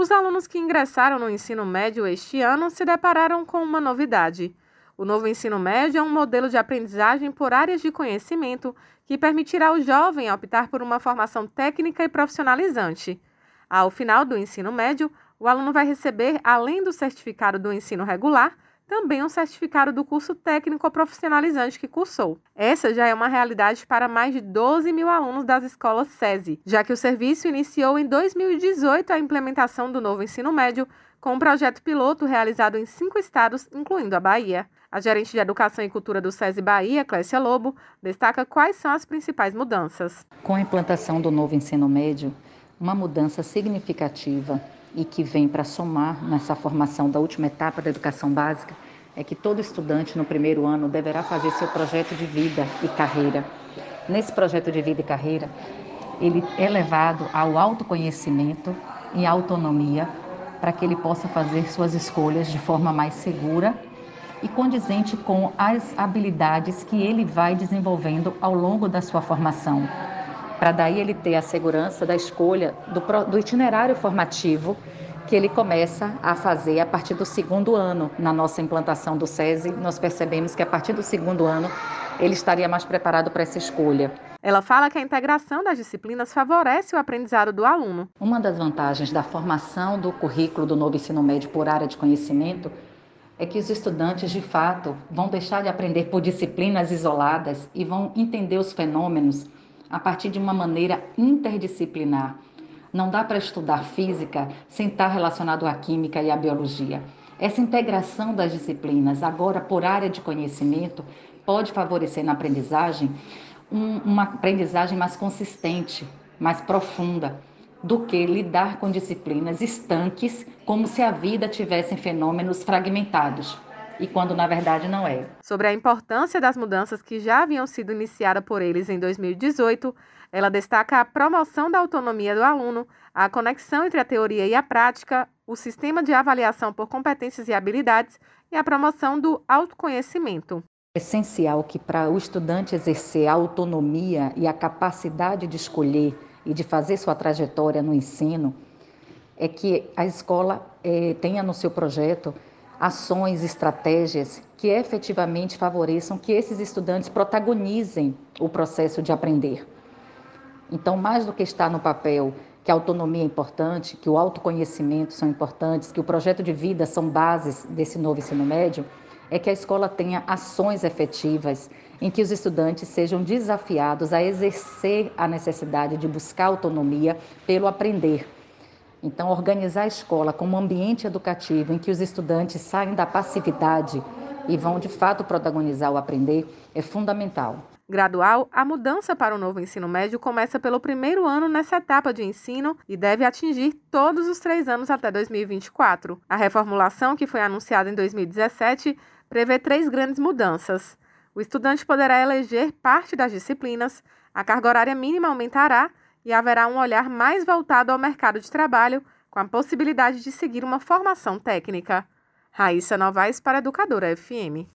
Os alunos que ingressaram no ensino médio este ano se depararam com uma novidade. O novo ensino médio é um modelo de aprendizagem por áreas de conhecimento que permitirá ao jovem optar por uma formação técnica e profissionalizante. Ao final do ensino médio, o aluno vai receber, além do certificado do ensino regular, também um certificado do curso técnico profissionalizante que cursou. Essa já é uma realidade para mais de 12 mil alunos das escolas SESI, já que o serviço iniciou em 2018 a implementação do novo ensino médio, com um projeto piloto realizado em cinco estados, incluindo a Bahia. A gerente de Educação e Cultura do SESI Bahia, Clécia Lobo, destaca quais são as principais mudanças. Com a implantação do novo ensino médio, uma mudança significativa e que vem para somar nessa formação da última etapa da educação básica é que todo estudante no primeiro ano deverá fazer seu projeto de vida e carreira. Nesse projeto de vida e carreira, ele é levado ao autoconhecimento e autonomia para que ele possa fazer suas escolhas de forma mais segura e condizente com as habilidades que ele vai desenvolvendo ao longo da sua formação para daí ele ter a segurança da escolha do, do itinerário formativo que ele começa a fazer a partir do segundo ano. Na nossa implantação do SESI, nós percebemos que a partir do segundo ano ele estaria mais preparado para essa escolha. Ela fala que a integração das disciplinas favorece o aprendizado do aluno. Uma das vantagens da formação do currículo do novo ensino médio por área de conhecimento é que os estudantes, de fato, vão deixar de aprender por disciplinas isoladas e vão entender os fenômenos a partir de uma maneira interdisciplinar. Não dá para estudar física sem estar relacionado à química e à biologia. Essa integração das disciplinas, agora por área de conhecimento, pode favorecer na aprendizagem um, uma aprendizagem mais consistente, mais profunda, do que lidar com disciplinas estanques, como se a vida tivesse fenômenos fragmentados e quando na verdade não é. Sobre a importância das mudanças que já haviam sido iniciadas por eles em 2018, ela destaca a promoção da autonomia do aluno, a conexão entre a teoria e a prática, o sistema de avaliação por competências e habilidades e a promoção do autoconhecimento. É essencial que para o estudante exercer a autonomia e a capacidade de escolher e de fazer sua trajetória no ensino, é que a escola eh, tenha no seu projeto ações, estratégias que efetivamente favoreçam que esses estudantes protagonizem o processo de aprender. Então, mais do que estar no papel que a autonomia é importante, que o autoconhecimento são importantes, que o projeto de vida são bases desse novo ensino médio, é que a escola tenha ações efetivas em que os estudantes sejam desafiados a exercer a necessidade de buscar autonomia pelo aprender então, organizar a escola como um ambiente educativo em que os estudantes saem da passividade e vão de fato protagonizar o aprender é fundamental. Gradual, a mudança para o novo ensino médio começa pelo primeiro ano nessa etapa de ensino e deve atingir todos os três anos até 2024. A reformulação, que foi anunciada em 2017, prevê três grandes mudanças. O estudante poderá eleger parte das disciplinas, a carga horária mínima aumentará e haverá um olhar mais voltado ao mercado de trabalho, com a possibilidade de seguir uma formação técnica. Raíssa Novaes para Educadora FM.